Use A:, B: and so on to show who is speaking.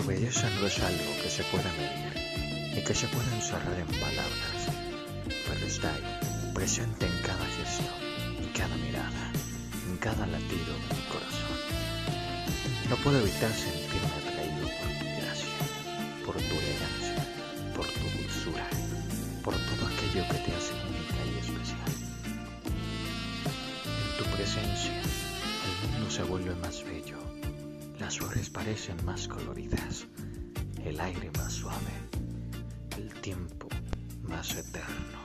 A: Tu belleza no es algo que se pueda medir ni que se pueda encerrar en palabras, pero está ahí, presente en cada gesto, en cada mirada, en cada latido de mi corazón. No puedo evitar sentirme atraído por tu gracia, por tu elegancia, por tu dulzura, por todo aquello que te hace única y especial. En tu presencia, el mundo se vuelve más bello, las flores parecen más coloridas, el aire más suave, el tiempo más eterno.